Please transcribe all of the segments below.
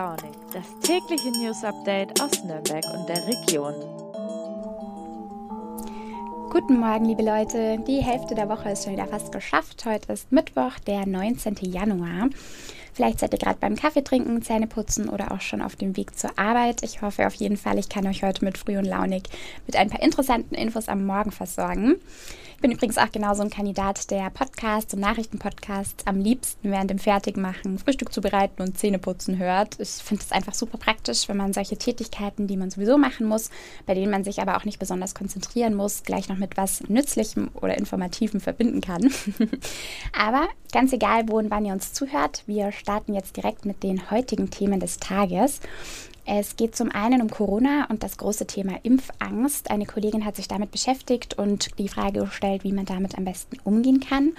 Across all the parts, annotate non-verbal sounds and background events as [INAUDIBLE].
Launig, das tägliche News Update aus Nürnberg und der Region. Guten Morgen, liebe Leute. Die Hälfte der Woche ist schon wieder fast geschafft. Heute ist Mittwoch, der 19. Januar. Vielleicht seid ihr gerade beim Kaffee trinken, Zähne putzen oder auch schon auf dem Weg zur Arbeit. Ich hoffe auf jeden Fall, ich kann euch heute mit früh und launig mit ein paar interessanten Infos am Morgen versorgen. Ich bin übrigens auch genauso ein Kandidat, der Podcasts und Nachrichtenpodcasts am liebsten während dem Fertigmachen, Frühstück zubereiten und Zähneputzen hört. Ich finde es einfach super praktisch, wenn man solche Tätigkeiten, die man sowieso machen muss, bei denen man sich aber auch nicht besonders konzentrieren muss, gleich noch mit was Nützlichem oder Informativem verbinden kann. [LAUGHS] aber ganz egal, wo und wann ihr uns zuhört, wir starten jetzt direkt mit den heutigen Themen des Tages. Es geht zum einen um Corona und das große Thema Impfangst. Eine Kollegin hat sich damit beschäftigt und die Frage gestellt, wie man damit am besten umgehen kann.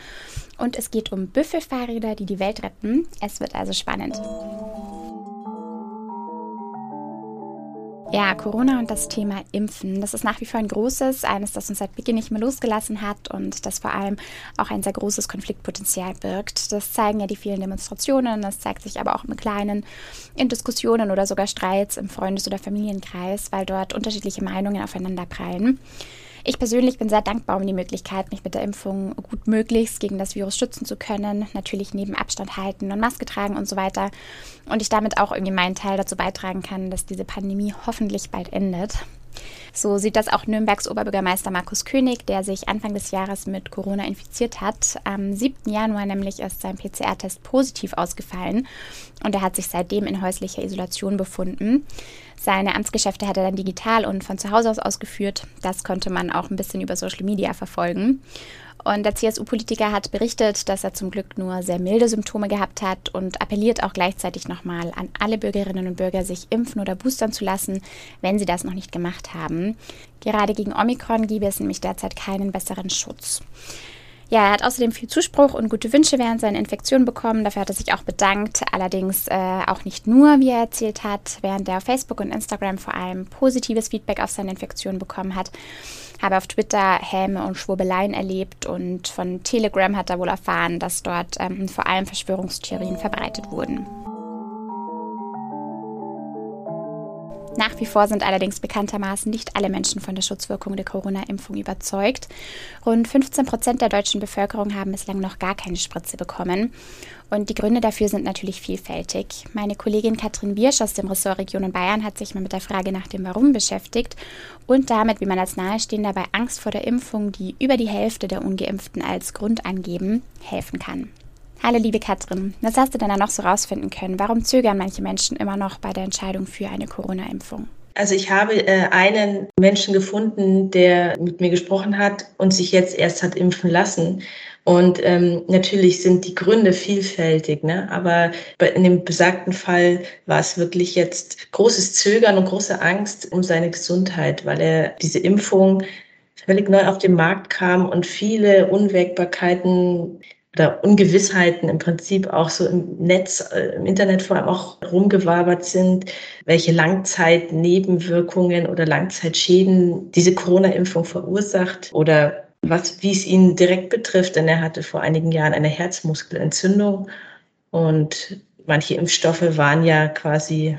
Und es geht um Büffelfahrräder, die die Welt retten. Es wird also spannend. Ja, Corona und das Thema Impfen, das ist nach wie vor ein großes, eines, das uns seit Beginn nicht mehr losgelassen hat und das vor allem auch ein sehr großes Konfliktpotenzial birgt. Das zeigen ja die vielen Demonstrationen, das zeigt sich aber auch im Kleinen in Diskussionen oder sogar Streits im Freundes- oder Familienkreis, weil dort unterschiedliche Meinungen aufeinander prallen. Ich persönlich bin sehr dankbar um die Möglichkeit, mich mit der Impfung gut möglichst gegen das Virus schützen zu können. Natürlich neben Abstand halten und Maske tragen und so weiter. Und ich damit auch irgendwie meinen Teil dazu beitragen kann, dass diese Pandemie hoffentlich bald endet. So sieht das auch Nürnbergs Oberbürgermeister Markus König, der sich Anfang des Jahres mit Corona infiziert hat. Am 7. Januar nämlich ist sein PCR-Test positiv ausgefallen und er hat sich seitdem in häuslicher Isolation befunden. Seine Amtsgeschäfte hat er dann digital und von zu Hause aus ausgeführt. Das konnte man auch ein bisschen über Social Media verfolgen. Und der CSU-Politiker hat berichtet, dass er zum Glück nur sehr milde Symptome gehabt hat und appelliert auch gleichzeitig nochmal an alle Bürgerinnen und Bürger, sich impfen oder boostern zu lassen, wenn sie das noch nicht gemacht haben. Gerade gegen Omikron gebe es nämlich derzeit keinen besseren Schutz. Ja, er hat außerdem viel Zuspruch und gute Wünsche während seiner Infektion bekommen. Dafür hat er sich auch bedankt. Allerdings äh, auch nicht nur, wie er erzählt hat, während er auf Facebook und Instagram vor allem positives Feedback auf seine Infektion bekommen hat. Habe auf Twitter Häme und Schwurbeleien erlebt und von Telegram hat er wohl erfahren, dass dort ähm, vor allem Verschwörungstheorien verbreitet wurden. Nach wie vor sind allerdings bekanntermaßen nicht alle Menschen von der Schutzwirkung der Corona-Impfung überzeugt. Rund 15 Prozent der deutschen Bevölkerung haben bislang noch gar keine Spritze bekommen. Und die Gründe dafür sind natürlich vielfältig. Meine Kollegin Katrin Biersch aus dem Ressort Region Bayern hat sich mal mit der Frage nach dem Warum beschäftigt und damit, wie man als Nahestehender bei Angst vor der Impfung, die über die Hälfte der Ungeimpften als Grund angeben, helfen kann. Hallo liebe Katrin, was hast du denn da noch so rausfinden können? Warum zögern manche Menschen immer noch bei der Entscheidung für eine Corona-Impfung? Also ich habe äh, einen Menschen gefunden, der mit mir gesprochen hat und sich jetzt erst hat impfen lassen. Und ähm, natürlich sind die Gründe vielfältig, ne? aber in dem besagten Fall war es wirklich jetzt großes Zögern und große Angst um seine Gesundheit, weil er diese Impfung völlig neu auf den Markt kam und viele Unwägbarkeiten oder Ungewissheiten im Prinzip auch so im Netz, äh, im Internet vor allem auch rumgewabert sind, welche Langzeitnebenwirkungen oder Langzeitschäden diese Corona-Impfung verursacht oder was, wie es ihn direkt betrifft, denn er hatte vor einigen Jahren eine Herzmuskelentzündung und manche Impfstoffe waren ja quasi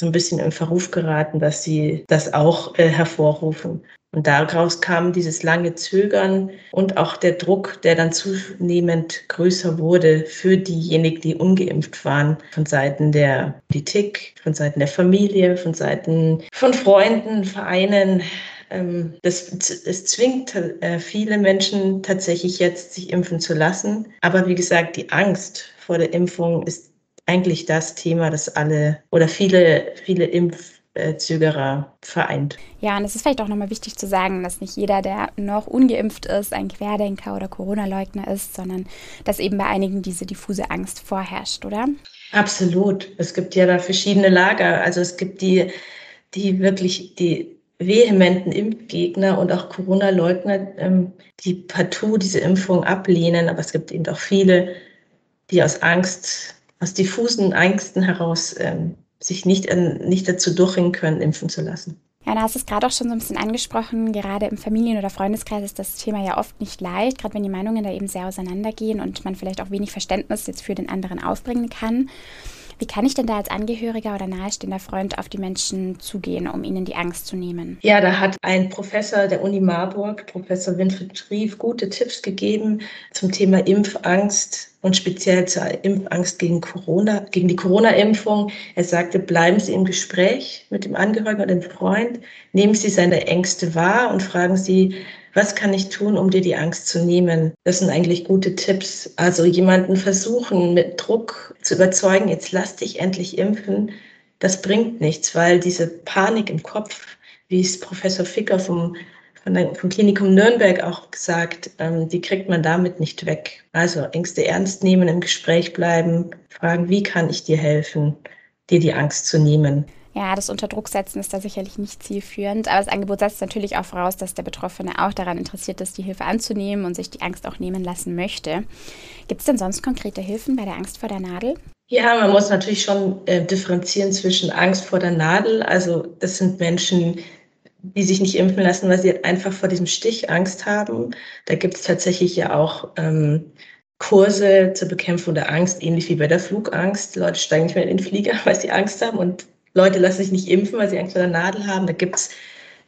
so ein bisschen im Verruf geraten, dass sie das auch äh, hervorrufen. Und daraus kam dieses lange Zögern und auch der Druck, der dann zunehmend größer wurde für diejenigen, die ungeimpft waren, von Seiten der Politik, von Seiten der Familie, von Seiten von Freunden, Vereinen. Ähm, das, es zwingt äh, viele Menschen tatsächlich jetzt, sich impfen zu lassen. Aber wie gesagt, die Angst vor der Impfung ist eigentlich das Thema, das alle oder viele, viele Impf Zögerer vereint. Ja, und es ist vielleicht auch nochmal wichtig zu sagen, dass nicht jeder, der noch ungeimpft ist, ein Querdenker oder Corona-Leugner ist, sondern dass eben bei einigen diese diffuse Angst vorherrscht, oder? Absolut. Es gibt ja da verschiedene Lager. Also es gibt die, die wirklich die vehementen Impfgegner und auch Corona-Leugner, ähm, die partout diese Impfung ablehnen. Aber es gibt eben auch viele, die aus Angst, aus diffusen Ängsten heraus ähm, sich nicht, nicht dazu durchringen können, impfen zu lassen. Ja, da hast du es gerade auch schon so ein bisschen angesprochen. Gerade im Familien- oder Freundeskreis ist das Thema ja oft nicht leicht, gerade wenn die Meinungen da eben sehr auseinandergehen und man vielleicht auch wenig Verständnis jetzt für den anderen aufbringen kann. Wie kann ich denn da als Angehöriger oder nahestehender Freund auf die Menschen zugehen, um ihnen die Angst zu nehmen? Ja, da hat ein Professor der Uni Marburg, Professor Winfried Schrief, gute Tipps gegeben zum Thema Impfangst und speziell zur Impfangst gegen Corona, gegen die Corona-Impfung. Er sagte, bleiben Sie im Gespräch mit dem Angehörigen oder dem Freund, nehmen Sie seine Ängste wahr und fragen Sie, was kann ich tun, um dir die Angst zu nehmen? Das sind eigentlich gute Tipps. Also jemanden versuchen, mit Druck zu überzeugen, jetzt lass dich endlich impfen, das bringt nichts, weil diese Panik im Kopf, wie es Professor Ficker vom, vom Klinikum Nürnberg auch gesagt, ähm, die kriegt man damit nicht weg. Also Ängste ernst nehmen, im Gespräch bleiben, fragen, wie kann ich dir helfen, dir die Angst zu nehmen. Ja, das Unterdrucksetzen ist da sicherlich nicht zielführend, aber das Angebot setzt natürlich auch voraus, dass der Betroffene auch daran interessiert ist, die Hilfe anzunehmen und sich die Angst auch nehmen lassen möchte. Gibt es denn sonst konkrete Hilfen bei der Angst vor der Nadel? Ja, man muss natürlich schon äh, differenzieren zwischen Angst vor der Nadel. Also das sind Menschen, die sich nicht impfen lassen, weil sie einfach vor diesem Stich Angst haben. Da gibt es tatsächlich ja auch ähm, Kurse zur Bekämpfung der Angst, ähnlich wie bei der Flugangst. Leute steigen nicht mehr in den Flieger, [LAUGHS] weil sie Angst haben und Leute lassen sich nicht impfen, weil sie Angst vor der Nadel haben. Da gibt es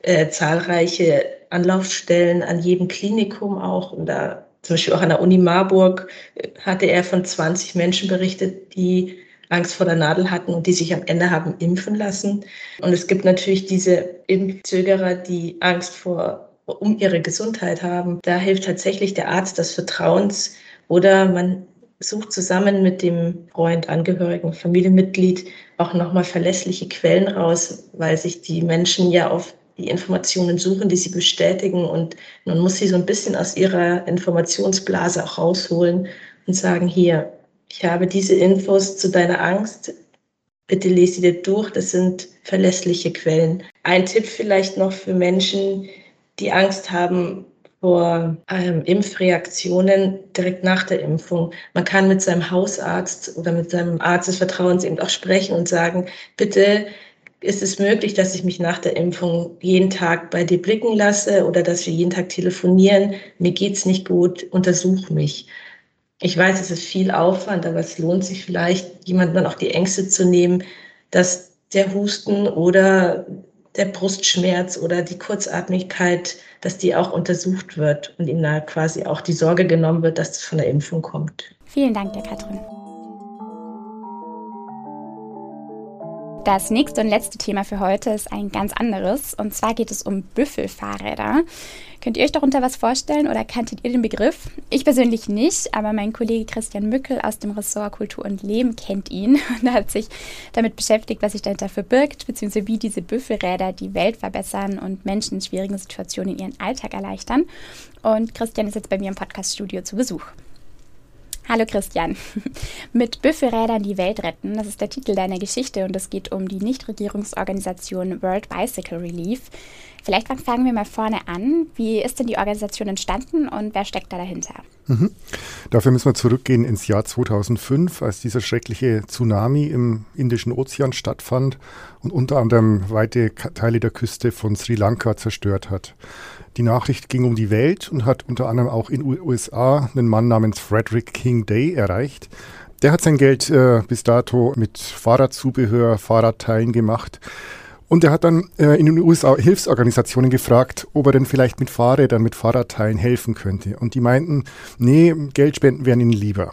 äh, zahlreiche Anlaufstellen an jedem Klinikum auch. Und da zum Beispiel auch an der Uni Marburg äh, hatte er von 20 Menschen berichtet, die Angst vor der Nadel hatten und die sich am Ende haben impfen lassen. Und es gibt natürlich diese Impfzögerer, die Angst vor um ihre Gesundheit haben. Da hilft tatsächlich der Arzt des Vertrauens oder man sucht zusammen mit dem Freund, Angehörigen, Familienmitglied auch nochmal verlässliche Quellen raus, weil sich die Menschen ja auf die Informationen suchen, die sie bestätigen. Und man muss sie so ein bisschen aus ihrer Informationsblase auch rausholen und sagen, hier, ich habe diese Infos zu deiner Angst, bitte lese sie dir durch, das sind verlässliche Quellen. Ein Tipp vielleicht noch für Menschen, die Angst haben, vor ähm, Impfreaktionen direkt nach der Impfung. Man kann mit seinem Hausarzt oder mit seinem Arzt des Vertrauens eben auch sprechen und sagen, bitte ist es möglich, dass ich mich nach der Impfung jeden Tag bei dir blicken lasse oder dass wir jeden Tag telefonieren. Mir geht's nicht gut, untersuch mich. Ich weiß, es ist viel Aufwand, aber es lohnt sich vielleicht, jemandem auch die Ängste zu nehmen, dass der Husten oder der Brustschmerz oder die Kurzatmigkeit dass die auch untersucht wird und ihnen da quasi auch die Sorge genommen wird, dass es von der Impfung kommt. Vielen Dank, der Katrin. Das nächste und letzte Thema für heute ist ein ganz anderes. Und zwar geht es um Büffelfahrräder. Könnt ihr euch darunter was vorstellen oder kanntet ihr den Begriff? Ich persönlich nicht, aber mein Kollege Christian Mückel aus dem Ressort Kultur und Leben kennt ihn [LAUGHS] und hat sich damit beschäftigt, was sich dahinter verbirgt, beziehungsweise wie diese Büffelräder die Welt verbessern und Menschen in schwierigen Situationen ihren Alltag erleichtern. Und Christian ist jetzt bei mir im Podcaststudio zu Besuch. Hallo Christian. [LAUGHS] Mit Büffelrädern die Welt retten, das ist der Titel deiner Geschichte und es geht um die Nichtregierungsorganisation World Bicycle Relief. Vielleicht fangen wir mal vorne an. Wie ist denn die Organisation entstanden und wer steckt da dahinter? Mhm. Dafür müssen wir zurückgehen ins Jahr 2005, als dieser schreckliche Tsunami im Indischen Ozean stattfand und unter anderem weite Teile der Küste von Sri Lanka zerstört hat. Die Nachricht ging um die Welt und hat unter anderem auch in den USA einen Mann namens Frederick King Day erreicht. Der hat sein Geld äh, bis dato mit Fahrradzubehör, Fahrradteilen gemacht. Und er hat dann äh, in den USA Hilfsorganisationen gefragt, ob er denn vielleicht mit Fahrrädern, mit Fahrradteilen helfen könnte. Und die meinten, nee, Geldspenden wären ihnen lieber.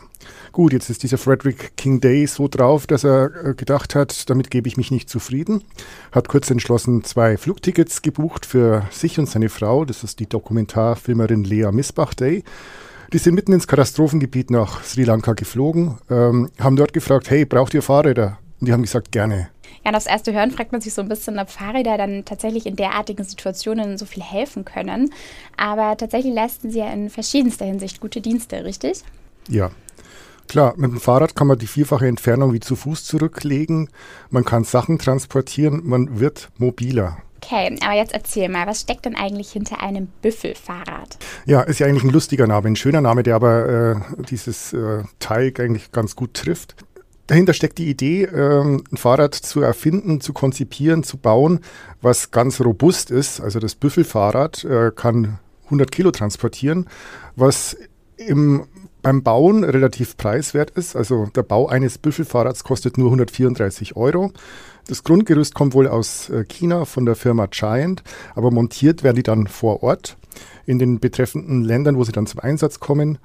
Gut, jetzt ist dieser Frederick King Day so drauf, dass er äh, gedacht hat, damit gebe ich mich nicht zufrieden. Hat kurz entschlossen zwei Flugtickets gebucht für sich und seine Frau. Das ist die Dokumentarfilmerin Lea Misbach Day. Die sind mitten ins Katastrophengebiet nach Sri Lanka geflogen, ähm, haben dort gefragt, hey, braucht ihr Fahrräder? Und die haben gesagt, gerne. Ja, aufs erste Hören fragt man sich so ein bisschen, ob Fahrräder dann tatsächlich in derartigen Situationen so viel helfen können. Aber tatsächlich leisten sie ja in verschiedenster Hinsicht gute Dienste, richtig? Ja, Klar, mit dem Fahrrad kann man die vierfache Entfernung wie zu Fuß zurücklegen. Man kann Sachen transportieren, man wird mobiler. Okay, aber jetzt erzähl mal, was steckt denn eigentlich hinter einem Büffelfahrrad? Ja, ist ja eigentlich ein lustiger Name, ein schöner Name, der aber äh, dieses äh, Teil eigentlich ganz gut trifft. Dahinter steckt die Idee, ähm, ein Fahrrad zu erfinden, zu konzipieren, zu bauen, was ganz robust ist. Also das Büffelfahrrad äh, kann 100 Kilo transportieren, was im beim Bauen relativ preiswert ist. Also der Bau eines Büffelfahrrads kostet nur 134 Euro. Das Grundgerüst kommt wohl aus äh, China von der Firma Giant, aber montiert werden die dann vor Ort in den betreffenden Ländern, wo sie dann zum Einsatz kommen.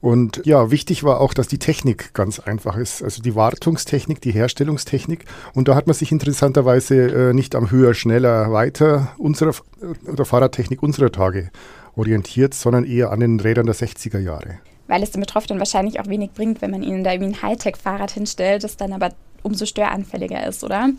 Und ja, wichtig war auch, dass die Technik ganz einfach ist. Also die Wartungstechnik, die Herstellungstechnik. Und da hat man sich interessanterweise äh, nicht am höher, schneller, weiter unserer äh, der Fahrradtechnik unserer Tage orientiert, sondern eher an den Rädern der 60er Jahre. Weil es den Betroffenen wahrscheinlich auch wenig bringt, wenn man ihnen da irgendwie ein Hightech-Fahrrad hinstellt, das dann aber umso störanfälliger ist, oder?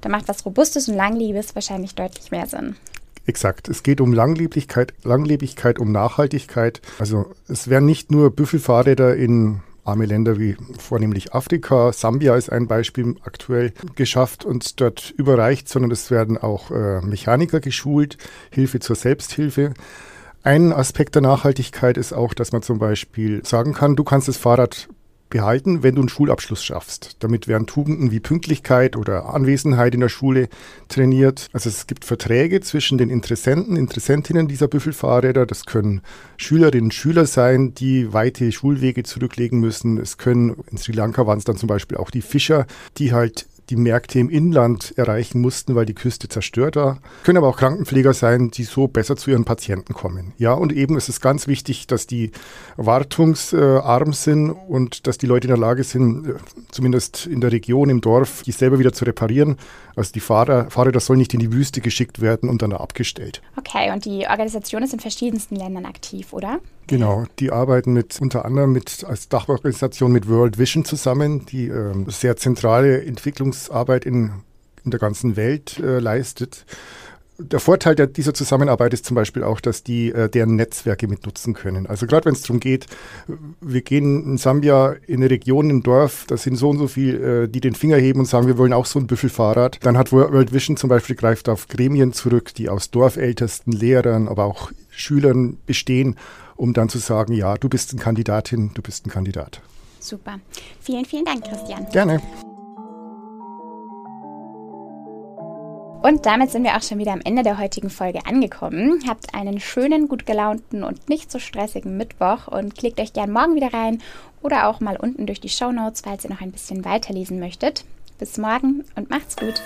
Da macht was Robustes und Langlebiges wahrscheinlich deutlich mehr Sinn. Exakt. Es geht um Langlebigkeit, Langlebigkeit, um Nachhaltigkeit. Also es werden nicht nur Büffelfahrräder in arme Länder wie vornehmlich Afrika, Sambia ist ein Beispiel aktuell geschafft und dort überreicht, sondern es werden auch äh, Mechaniker geschult, Hilfe zur Selbsthilfe. Ein Aspekt der Nachhaltigkeit ist auch, dass man zum Beispiel sagen kann, du kannst das Fahrrad behalten, wenn du einen Schulabschluss schaffst. Damit werden Tugenden wie Pünktlichkeit oder Anwesenheit in der Schule trainiert. Also es gibt Verträge zwischen den Interessenten, Interessentinnen dieser Büffelfahrräder. Das können Schülerinnen und Schüler sein, die weite Schulwege zurücklegen müssen. Es können, in Sri Lanka waren es dann zum Beispiel auch die Fischer, die halt die Märkte im Inland erreichen mussten, weil die Küste zerstört war. Können aber auch Krankenpfleger sein, die so besser zu ihren Patienten kommen. Ja, und eben ist es ganz wichtig, dass die wartungsarm sind und dass die Leute in der Lage sind, äh, zumindest in der Region, im Dorf, die selber wieder zu reparieren. Also die Fahrer, Fahrräder sollen nicht in die Wüste geschickt werden und dann da abgestellt. Okay, und die Organisation ist in verschiedensten Ländern aktiv, oder? Genau, die arbeiten mit unter anderem mit als Dachorganisation mit World Vision zusammen, die äh, sehr zentrale Entwicklungsarbeit in, in der ganzen Welt äh, leistet. Der Vorteil der, dieser Zusammenarbeit ist zum Beispiel auch, dass die äh, deren Netzwerke mitnutzen können. Also gerade wenn es darum geht, wir gehen in Sambia in eine Region, in ein Dorf, da sind so und so viel, äh, die den Finger heben und sagen, wir wollen auch so ein Büffelfahrrad. Dann hat World Vision zum Beispiel greift auf Gremien zurück, die aus Dorfältesten, Lehrern, aber auch Schülern bestehen um dann zu sagen, ja, du bist eine Kandidatin, du bist ein Kandidat. Super. Vielen, vielen Dank, Christian. Gerne. Und damit sind wir auch schon wieder am Ende der heutigen Folge angekommen. Habt einen schönen, gut gelaunten und nicht so stressigen Mittwoch und klickt euch gern morgen wieder rein oder auch mal unten durch die Show Notes, falls ihr noch ein bisschen weiterlesen möchtet. Bis morgen und macht's gut.